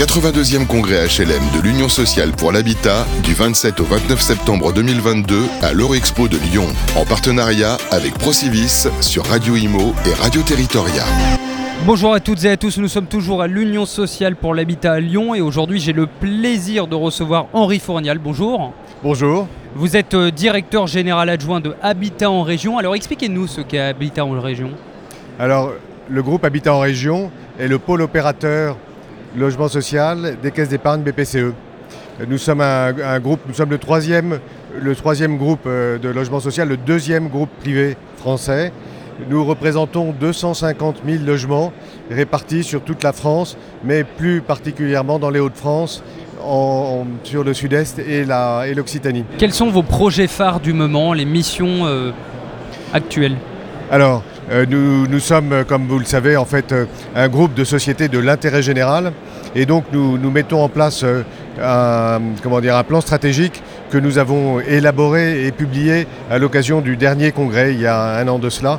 82e congrès HLM de l'Union sociale pour l'habitat du 27 au 29 septembre 2022 à l'Eurexpo de Lyon, en partenariat avec Procivis sur Radio Imo et Radio Territoria. Bonjour à toutes et à tous, nous sommes toujours à l'Union sociale pour l'habitat à Lyon et aujourd'hui j'ai le plaisir de recevoir Henri Fournial. Bonjour. Bonjour. Vous êtes euh, directeur général adjoint de Habitat en région. Alors expliquez-nous ce qu'est Habitat en région. Alors le groupe Habitat en région est le pôle opérateur logement social des caisses d'épargne BPCE. Nous sommes un, groupe, nous sommes le troisième, le troisième groupe euh, de logement social, le deuxième groupe privé français. Nous représentons 250 000 logements répartis sur toute la France, mais plus particulièrement dans les Hauts-de-France, sur le sud-est et l'Occitanie. Quels sont vos projets phares du moment, les missions euh, actuelles? Alors, euh, nous, sommes, comme vous le savez, en fait, euh, un groupe de sociétés de l'intérêt général. Et donc, nous, mettons en place un, comment dire, un plan stratégique que nous avons élaboré et publié à l'occasion du dernier congrès, il y a un an de cela,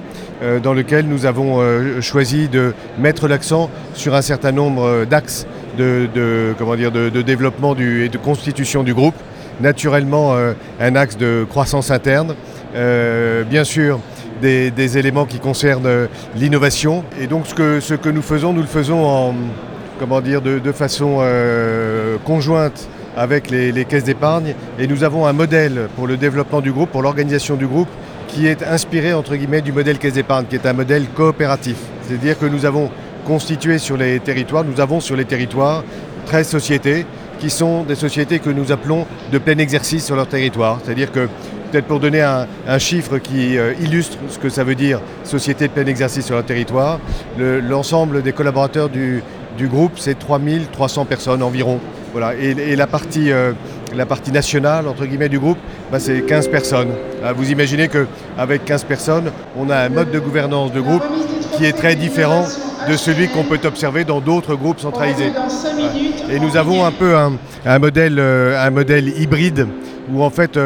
dans lequel nous avons choisi de mettre l'accent sur un certain nombre d'axes de, comment dire, de, développement et de constitution du groupe. Naturellement, euh, un axe de croissance interne. Euh, bien sûr, des, éléments qui concernent euh, l'innovation. Et donc, ce que, ce que nous faisons, nous le faisons en, comment de, façon conjointe avec les, caisses d'épargne. Et nous avons un modèle pour le développement du groupe, pour l'organisation du groupe, qui est inspiré entre guillemets du modèle caisse d'épargne, qui est un modèle coopératif. C'est-à-dire que nous avons constitués sur les territoires. Nous avons sur les territoires 13 sociétés qui sont des sociétés que nous appelons de plein exercice sur leur territoire. C'est-à-dire que, peut-être pour donner un, chiffre qui euh, illustre ce que ça veut dire société de plein exercice sur leur territoire, l'ensemble des collaborateurs du, groupe, c'est 3300 personnes environ. Voilà. Et, la, partie, euh, la partie nationale, entre guillemets, du groupe, bah, c'est 15 personnes. Ah, vous imaginez qu'avec 15 personnes, on a un mode de gouvernance de groupe qui est très différent de celui qu'on peut observer dans d'autres groupes centralisés. Et nous avons un peu un, modèle, euh, un modèle hybride où en fait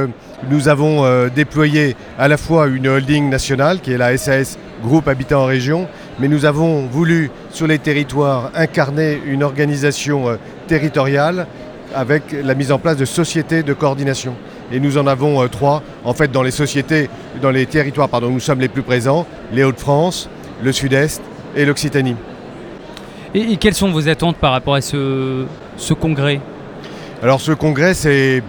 nous avons euh, déployé à la fois une holding nationale qui est la SAS Groupe Habitat en Région, mais nous avons voulu sur les territoires incarner une organisation territoriale avec la mise en place de sociétés de coordination. Et nous en avons trois, en fait, dans les sociétés, dans les territoires, pardon, nous sommes les plus présents, les Hauts-de-France, le Sud-Est et l'Occitanie. Et, quelles sont vos attentes par rapport à ce, congrès? Alors ce congrès, c'est,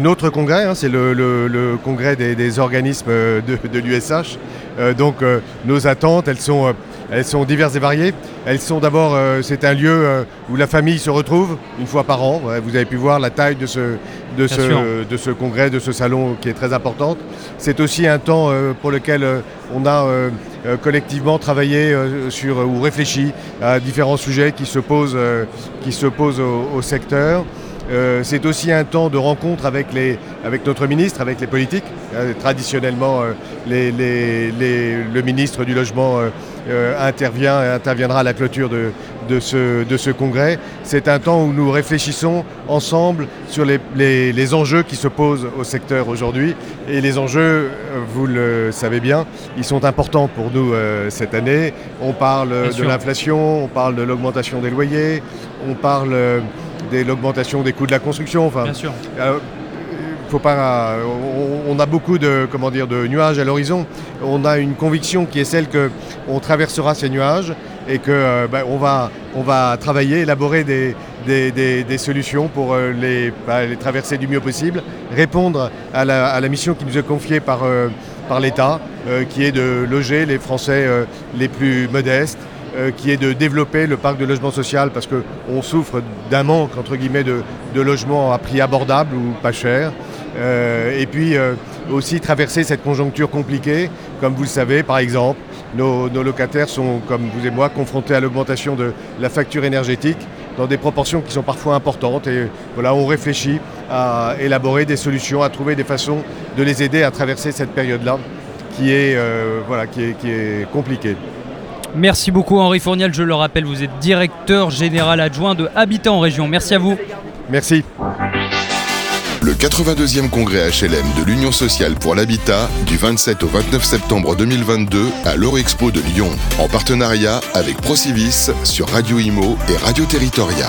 notre congrès, hein, c'est le, congrès des, organismes de, l'USH. Euh, donc euh, nos attentes, elles sont elles sont diverses et variées. Elles sont d'abord, euh, c'est un lieu euh, où la famille se retrouve une fois par an. Vous avez pu voir la taille de ce, de ce, de ce congrès, de ce salon qui est très importante. C'est aussi un temps euh, pour lequel on a collectivement travaillé sur, ou réfléchi à différents sujets qui se posent, qui se posent au secteur. Euh, c'est aussi un temps de rencontre avec, notre ministre, avec les politiques. Euh, traditionnellement, euh, le ministre du Logement intervient interviendra à la clôture de, ce, congrès. C'est un temps où nous réfléchissons ensemble sur les, enjeux qui se posent au secteur aujourd'hui. Et les enjeux, vous le savez bien, ils sont importants pour nous cette année. On parle de l'inflation, on parle de l'augmentation des loyers, on parle l'augmentation des coûts de la construction. Enfin, Bien sûr. Euh, faut pas, on, a beaucoup de, comment dire, de nuages à l'horizon. On a une conviction qui est celle qu'on traversera ces nuages et qu'on euh, ben, va, on va travailler, élaborer des, des, solutions pour euh, les, ben, les, traverser du mieux possible, répondre à la, à la mission qui nous est confiée par, par l'État, qui est de loger les Français les plus modestes, euh, qui est de développer le parc de logement social parce qu'on souffre d'un manque entre guillemets de, logements à prix abordable ou pas cher. Euh, et puis euh, aussi traverser cette conjoncture compliquée, comme vous le savez par exemple, nos, locataires sont, comme vous et moi, confrontés à l'augmentation de la facture énergétique dans des proportions qui sont parfois importantes. Et voilà, on réfléchit à élaborer des solutions, à trouver des façons de les aider à traverser cette période-là qui est, voilà, qui est compliquée. Merci beaucoup Henri Fournial, je le rappelle, vous êtes directeur général adjoint de Habitat en région. Merci à vous. Merci. Le 82e congrès HLM de l'Union sociale pour l'habitat du 27 au 29 septembre 2022 à l'Eurexpo de Lyon, en partenariat avec Procivis sur Radio Imo et Radio Territoria.